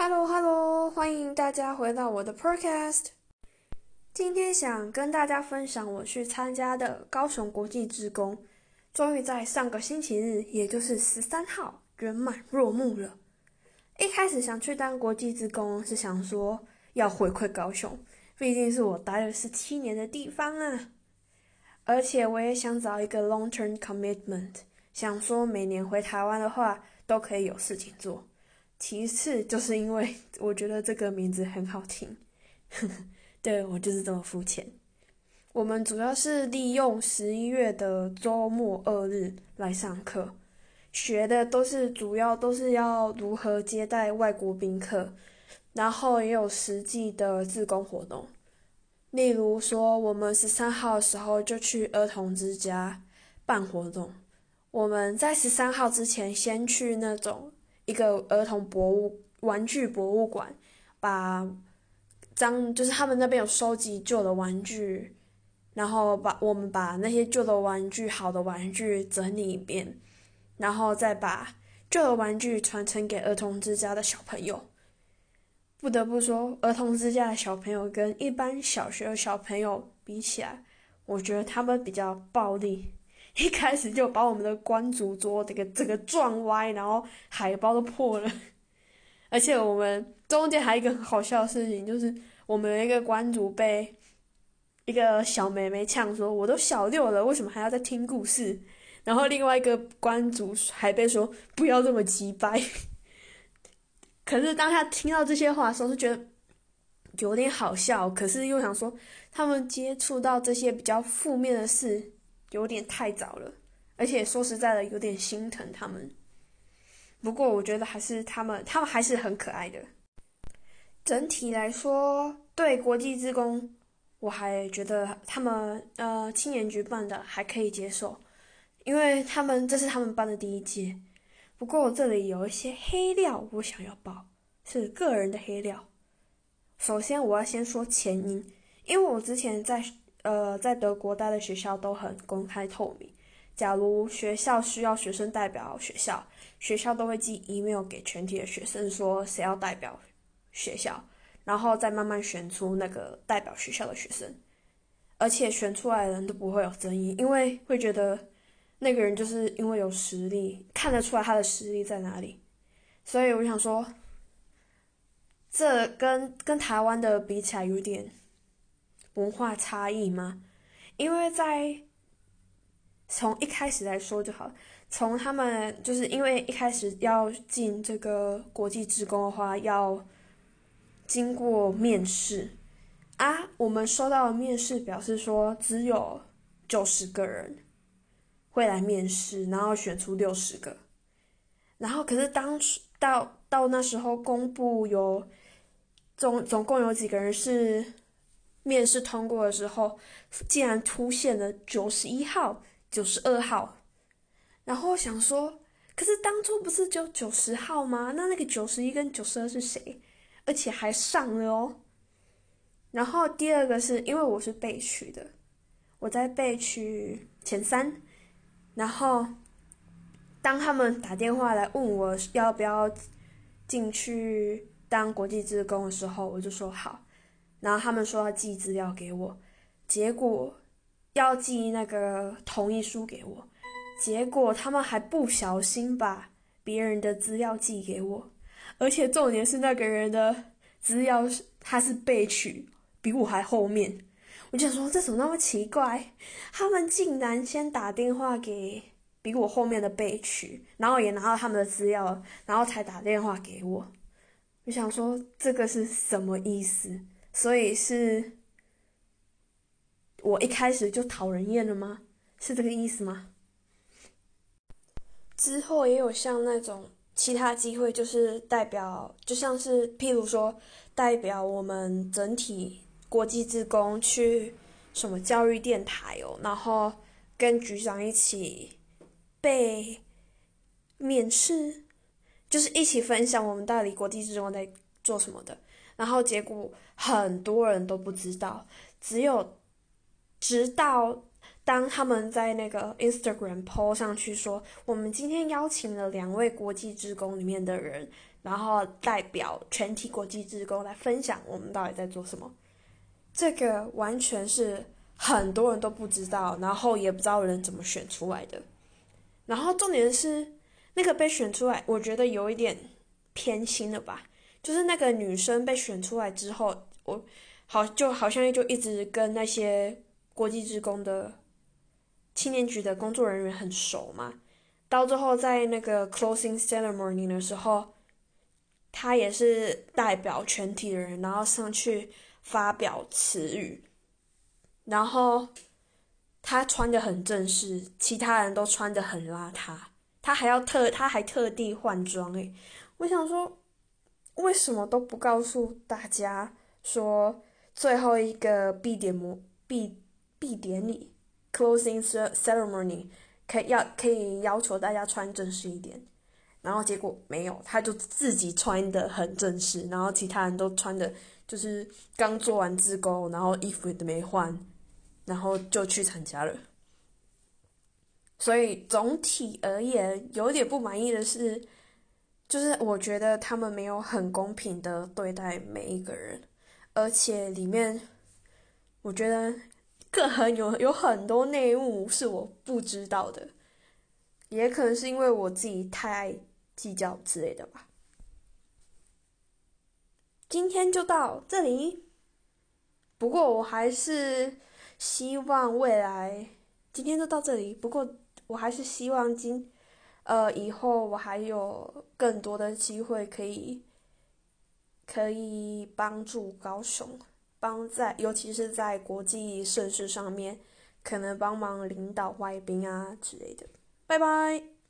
Hello Hello，欢迎大家回到我的 Podcast。今天想跟大家分享我去参加的高雄国际职工，终于在上个星期日，也就是十三号圆满落幕了。一开始想去当国际职工，是想说要回馈高雄，毕竟是我待了十七年的地方啊。而且我也想找一个 long term commitment，想说每年回台湾的话，都可以有事情做。其次，就是因为我觉得这个名字很好听，对我就是这么肤浅。我们主要是利用十一月的周末二日来上课，学的都是主要都是要如何接待外国宾客，然后也有实际的自工活动。例如说，我们十三号的时候就去儿童之家办活动。我们在十三号之前先去那种。一个儿童博物玩具博物馆，把张就是他们那边有收集旧的玩具，然后把我们把那些旧的玩具、好的玩具整理一遍，然后再把旧的玩具传承给儿童之家的小朋友。不得不说，儿童之家的小朋友跟一般小学的小朋友比起来，我觉得他们比较暴力。一开始就把我们的关主桌这个这个撞歪，然后海报都破了。而且我们中间还有一个很好笑的事情，就是我们有一个关主被一个小妹妹呛说：“我都小六了，为什么还要再听故事？”然后另外一个关主还被说：“不要这么急掰。”可是当他听到这些话的时候，是觉得有点好笑，可是又想说他们接触到这些比较负面的事。有点太早了，而且说实在的，有点心疼他们。不过我觉得还是他们，他们还是很可爱的。整体来说，对国际职工，我还觉得他们呃青年局办的还可以接受，因为他们这是他们办的第一届。不过这里有一些黑料，我想要报，是个人的黑料。首先我要先说前因，因为我之前在。呃，在德国待的学校都很公开透明。假如学校需要学生代表学校，学校都会寄 email 给全体的学生，说谁要代表学校，然后再慢慢选出那个代表学校的学生。而且选出来的人都不会有争议，因为会觉得那个人就是因为有实力，看得出来他的实力在哪里。所以我想说，这跟跟台湾的比起来有点。文化差异吗？因为在从一开始来说就好，从他们就是因为一开始要进这个国际职工的话，要经过面试啊。我们收到面试表示说只有九十个人会来面试，然后选出六十个。然后可是当时到到那时候公布有总总共有几个人是。面试通过的时候，竟然出现了九十一号、九十二号，然后我想说，可是当初不是就九十号吗？那那个九十一跟九十二是谁？而且还上了哦。然后第二个是因为我是被取的，我在被取前三，然后当他们打电话来问我要不要进去当国际职工的时候，我就说好。然后他们说要寄资料给我，结果要寄那个同意书给我，结果他们还不小心把别人的资料寄给我，而且重点是那个人的资料是他是被取比我还后面，我就说这怎么那么奇怪？他们竟然先打电话给比我后面的被取，然后也拿到他们的资料，然后才打电话给我，我想说这个是什么意思？所以是，我一开始就讨人厌了吗？是这个意思吗？之后也有像那种其他机会，就是代表，就像是譬如说，代表我们整体国际职工去什么教育电台哦，然后跟局长一起被面试，就是一起分享我们大理国际职工在做什么的。然后结果很多人都不知道，只有直到当他们在那个 Instagram po 上去说，我们今天邀请了两位国际职工里面的人然后代表全体国际职工来分享我们到底在做什么。这个完全是很多人都不知道，然后也不知道人怎么选出来的。然后重点是那个被选出来，我觉得有一点偏心了吧。就是那个女生被选出来之后，我好就好像就一直跟那些国际职工的青年局的工作人员很熟嘛。到最后在那个 closing ceremony 的时候，他也是代表全体的人，然后上去发表词语。然后他穿的很正式，其他人都穿的很邋遢。他还要特，他还特地换装诶，我想说。为什么都不告诉大家说最后一个闭点模闭闭典礼 closing ceremony 可以要可以要求大家穿正式一点，然后结果没有，他就自己穿的很正式，然后其他人都穿的就是刚做完自钩，然后衣服也没换，然后就去参加了。所以总体而言，有点不满意的是。就是我觉得他们没有很公平的对待每一个人，而且里面我觉得个很有有很多内幕是我不知道的，也可能是因为我自己太爱计较之类的吧。今天就到这里，不过我还是希望未来今天就到这里，不过我还是希望今。呃，以后我还有更多的机会可以，可以帮助高雄，帮在尤其是在国际盛事上面，可能帮忙领导外宾啊之类的。拜拜。